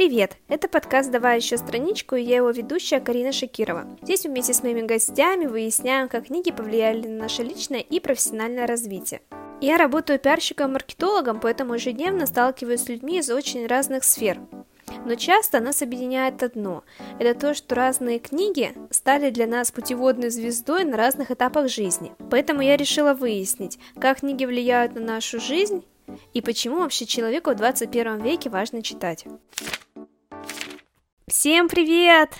Привет! Это подкаст «Давай еще страничку» и я его ведущая Карина Шакирова. Здесь вместе с моими гостями выясняем, как книги повлияли на наше личное и профессиональное развитие. Я работаю пиарщиком-маркетологом, поэтому ежедневно сталкиваюсь с людьми из очень разных сфер. Но часто нас объединяет одно – это то, что разные книги стали для нас путеводной звездой на разных этапах жизни. Поэтому я решила выяснить, как книги влияют на нашу жизнь и почему вообще человеку в 21 веке важно читать. Всем привет!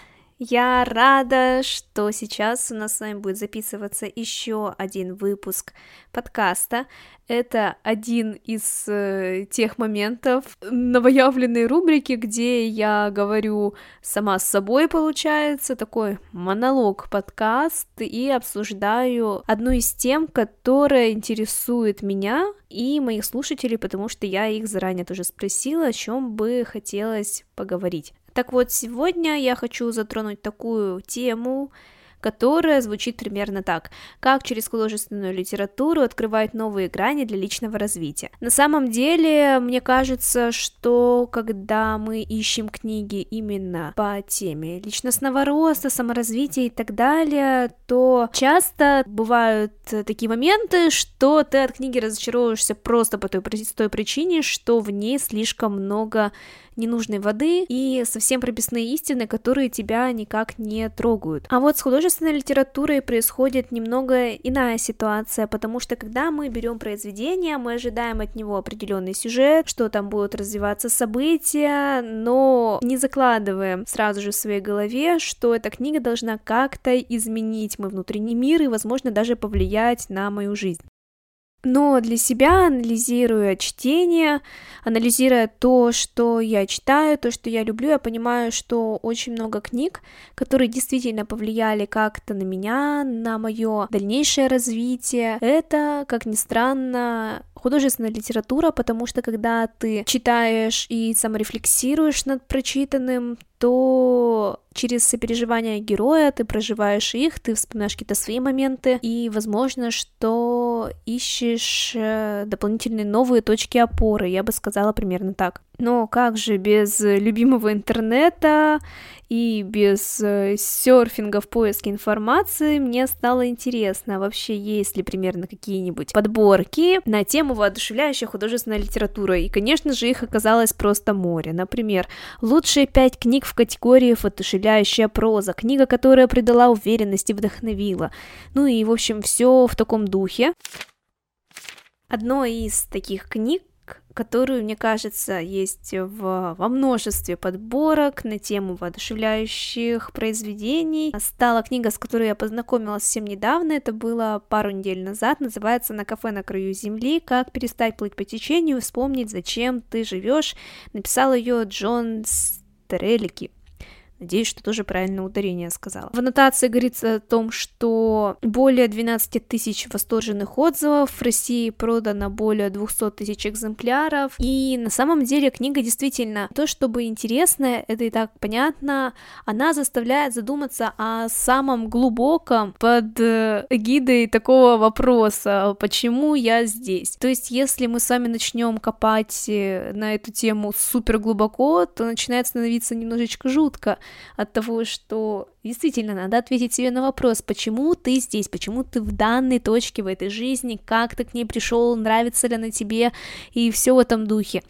Я рада, что сейчас у нас с вами будет записываться еще один выпуск подкаста. Это один из э, тех моментов новоявленной рубрики, где я говорю сама с собой, получается, такой монолог-подкаст, и обсуждаю одну из тем, которая интересует меня и моих слушателей, потому что я их заранее тоже спросила, о чем бы хотелось поговорить. Так вот, сегодня я хочу затронуть такую тему, которая звучит примерно так. Как через художественную литературу открывать новые грани для личного развития. На самом деле, мне кажется, что когда мы ищем книги именно по теме личностного роста, саморазвития и так далее, то часто бывают такие моменты, что ты от книги разочаровываешься просто по той простой причине, что в ней слишком много ненужной воды и совсем прописные истины, которые тебя никак не трогают. А вот с художественной литературой происходит немного иная ситуация, потому что когда мы берем произведение, мы ожидаем от него определенный сюжет, что там будут развиваться события, но не закладываем сразу же в своей голове, что эта книга должна как-то изменить мой внутренний мир и, возможно, даже повлиять на мою жизнь. Но для себя, анализируя чтение, анализируя то, что я читаю, то, что я люблю, я понимаю, что очень много книг, которые действительно повлияли как-то на меня, на мое дальнейшее развитие. Это, как ни странно, художественная литература, потому что когда ты читаешь и саморефлексируешь над прочитанным, то через сопереживание героя ты проживаешь их, ты вспоминаешь какие-то свои моменты, и возможно, что ищешь э, дополнительные новые точки опоры, я бы сказала примерно так. Но как же без любимого интернета и без э, серфинга в поиске информации мне стало интересно, вообще есть ли примерно какие-нибудь подборки на тему воодушевляющая художественная литература. И, конечно же, их оказалось просто море. Например, лучшие пять книг в категории воодушевляющая проза, книга, которая придала уверенность и вдохновила. Ну и, в общем, все в таком духе. Одной из таких книг которую, мне кажется, есть в, во множестве подборок на тему воодушевляющих произведений. Стала книга, с которой я познакомилась совсем недавно, это было пару недель назад, называется «На кафе на краю земли. Как перестать плыть по течению и вспомнить, зачем ты живешь». Написал ее Джон Стрелики. Надеюсь, что тоже правильное ударение сказала. В аннотации говорится о том, что более 12 тысяч восторженных отзывов, в России продано более 200 тысяч экземпляров, и на самом деле книга действительно то, чтобы интересная, это и так понятно, она заставляет задуматься о самом глубоком под э, эгидой такого вопроса, почему я здесь. То есть, если мы с вами начнем копать э, на эту тему супер глубоко, то начинает становиться немножечко жутко, от того, что действительно надо ответить себе на вопрос, почему ты здесь, почему ты в данной точке в этой жизни, как ты к ней пришел, нравится ли она тебе, и все в этом духе.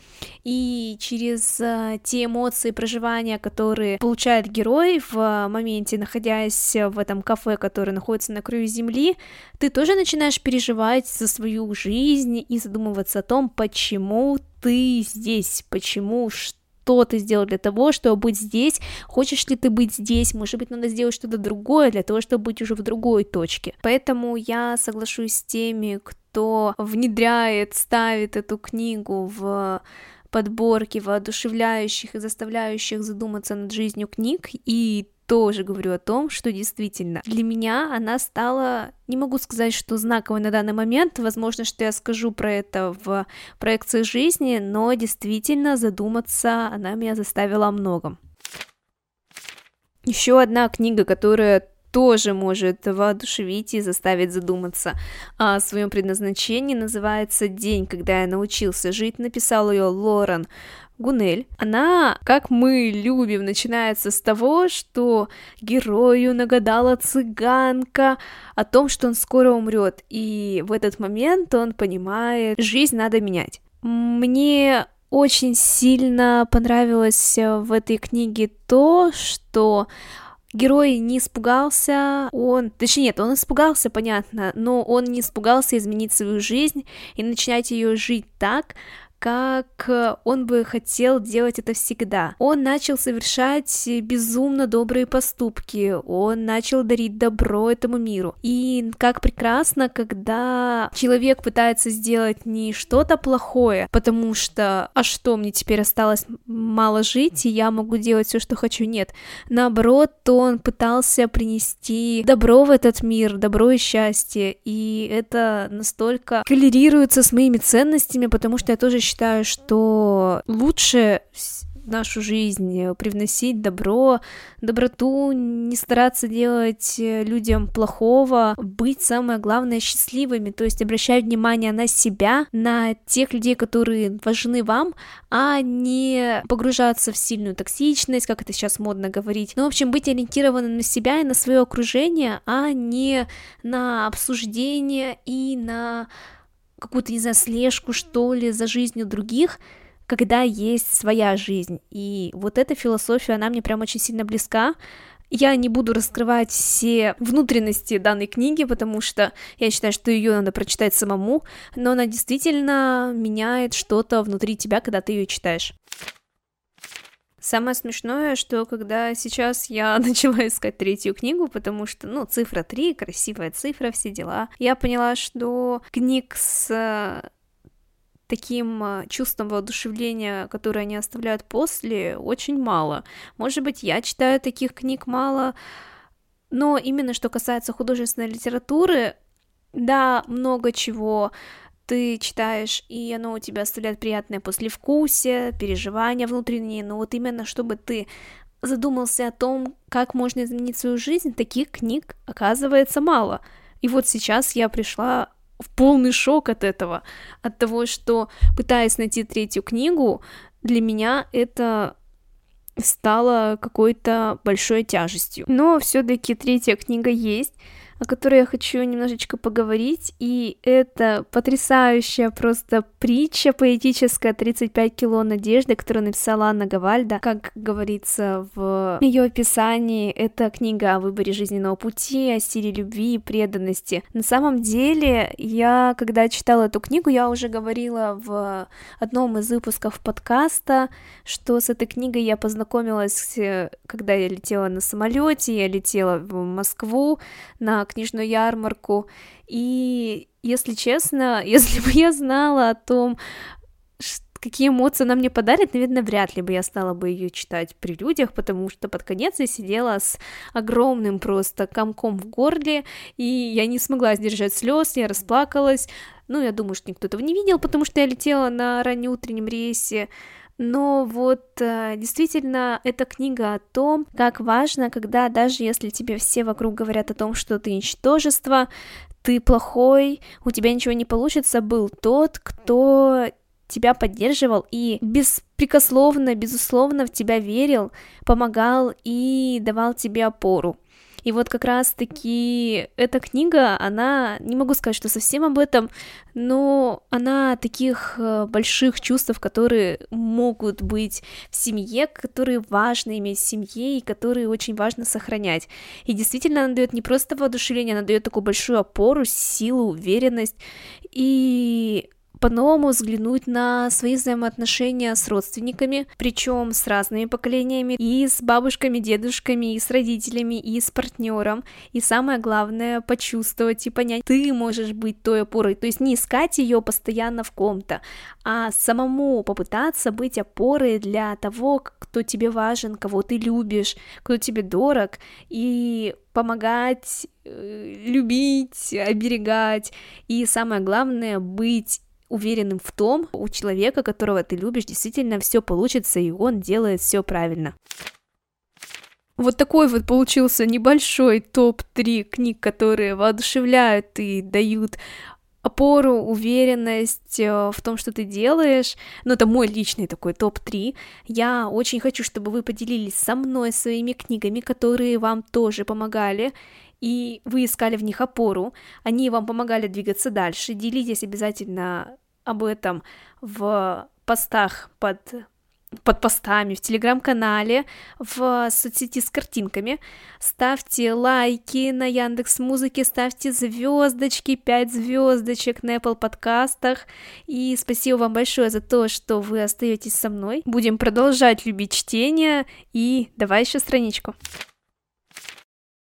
И через uh, те эмоции проживания, которые получает герой в моменте, находясь в этом кафе, которое находится на краю земли, ты тоже начинаешь переживать за свою жизнь и задумываться о том, почему ты здесь, почему, что что ты сделал для того, чтобы быть здесь, хочешь ли ты быть здесь, может быть, надо сделать что-то другое для того, чтобы быть уже в другой точке. Поэтому я соглашусь с теми, кто внедряет, ставит эту книгу в подборки воодушевляющих и заставляющих задуматься над жизнью книг и тоже говорю о том, что действительно для меня она стала, не могу сказать, что знаковой на данный момент, возможно, что я скажу про это в проекции жизни, но действительно задуматься она меня заставила о многом. Еще одна книга, которая тоже может воодушевить и заставить задуматься о своем предназначении, называется «День, когда я научился жить», написал ее Лорен Гунель. Она, как мы любим, начинается с того, что герою нагадала цыганка о том, что он скоро умрет, и в этот момент он понимает, жизнь надо менять. Мне очень сильно понравилось в этой книге то, что Герой не испугался, он... Точнее, нет, он испугался, понятно, но он не испугался изменить свою жизнь и начинать ее жить так, как э, он бы хотел делать это всегда. Он начал совершать безумно добрые поступки, он начал дарить добро этому миру. И как прекрасно, когда человек пытается сделать не что-то плохое, потому что, а что, мне теперь осталось мало жить, и я могу делать все, что хочу. Нет, наоборот, он пытался принести добро в этот мир, добро и счастье, и это настолько коллерируется с моими ценностями, потому что я тоже считаю, что лучше нашу жизнь привносить добро, доброту, не стараться делать э, людям плохого, быть самое главное счастливыми, то есть обращать внимание на себя, на тех людей, которые важны вам, а не погружаться в сильную токсичность, как это сейчас модно говорить. Ну, в общем, быть ориентированным на себя и на свое окружение, а не на обсуждение и на какую-то, не знаю, слежку, что ли, за жизнью других, когда есть своя жизнь. И вот эта философия, она мне прям очень сильно близка. Я не буду раскрывать все внутренности данной книги, потому что я считаю, что ее надо прочитать самому, но она действительно меняет что-то внутри тебя, когда ты ее читаешь. Самое смешное, что когда сейчас я начала искать третью книгу, потому что, ну, цифра 3, красивая цифра, все дела, я поняла, что книг с э, таким э, чувством воодушевления, которое они оставляют после, очень мало. Может быть, я читаю таких книг мало, но именно что касается художественной литературы, да, много чего ты читаешь, и оно у тебя оставляет приятное послевкусие, переживания внутренние, но вот именно чтобы ты задумался о том, как можно изменить свою жизнь, таких книг оказывается мало. И вот сейчас я пришла в полный шок от этого, от того, что пытаясь найти третью книгу, для меня это стало какой-то большой тяжестью. Но все-таки третья книга есть, о которой я хочу немножечко поговорить, и это потрясающая просто притча поэтическая «35 кило надежды», которую написала Анна Гавальда. Как говорится в ее описании, это книга о выборе жизненного пути, о силе любви и преданности. На самом деле, я, когда читала эту книгу, я уже говорила в одном из выпусков подкаста, что с этой книгой я познакомилась, когда я летела на самолете, я летела в Москву на книжную ярмарку. И, если честно, если бы я знала о том, какие эмоции она мне подарит, наверное, вряд ли бы я стала бы ее читать при людях, потому что под конец я сидела с огромным просто комком в горле, и я не смогла сдержать слез, я расплакалась. Ну, я думаю, что никто этого не видел, потому что я летела на раннеутреннем рейсе. Но вот э, действительно эта книга о том, как важно, когда даже если тебе все вокруг говорят о том, что ты ничтожество, ты плохой, у тебя ничего не получится, был тот, кто тебя поддерживал и беспрекословно, безусловно в тебя верил, помогал и давал тебе опору. И вот как раз-таки эта книга, она, не могу сказать, что совсем об этом, но она таких э, больших чувств, которые могут быть в семье, которые важно иметь в семье и которые очень важно сохранять. И действительно, она дает не просто воодушевление, она дает такую большую опору, силу, уверенность. И по-новому взглянуть на свои взаимоотношения с родственниками, причем с разными поколениями, и с бабушками, дедушками, и с родителями, и с партнером. И самое главное, почувствовать и понять, ты можешь быть той опорой, то есть не искать ее постоянно в ком-то, а самому попытаться быть опорой для того, кто тебе важен, кого ты любишь, кто тебе дорог, и помогать, э, любить, оберегать, и самое главное, быть уверенным в том, у человека, которого ты любишь, действительно все получится, и он делает все правильно. Вот такой вот получился небольшой топ-3 книг, которые воодушевляют и дают опору, уверенность э, в том, что ты делаешь. Ну, это мой личный такой топ-3. Я очень хочу, чтобы вы поделились со мной своими книгами, которые вам тоже помогали, и вы искали в них опору, они вам помогали двигаться дальше. Делитесь обязательно об этом в постах под под постами, в телеграм-канале, в соцсети с картинками. Ставьте лайки на Яндекс Музыке, ставьте звездочки, 5 звездочек на Apple подкастах. И спасибо вам большое за то, что вы остаетесь со мной. Будем продолжать любить чтение. И давай еще страничку.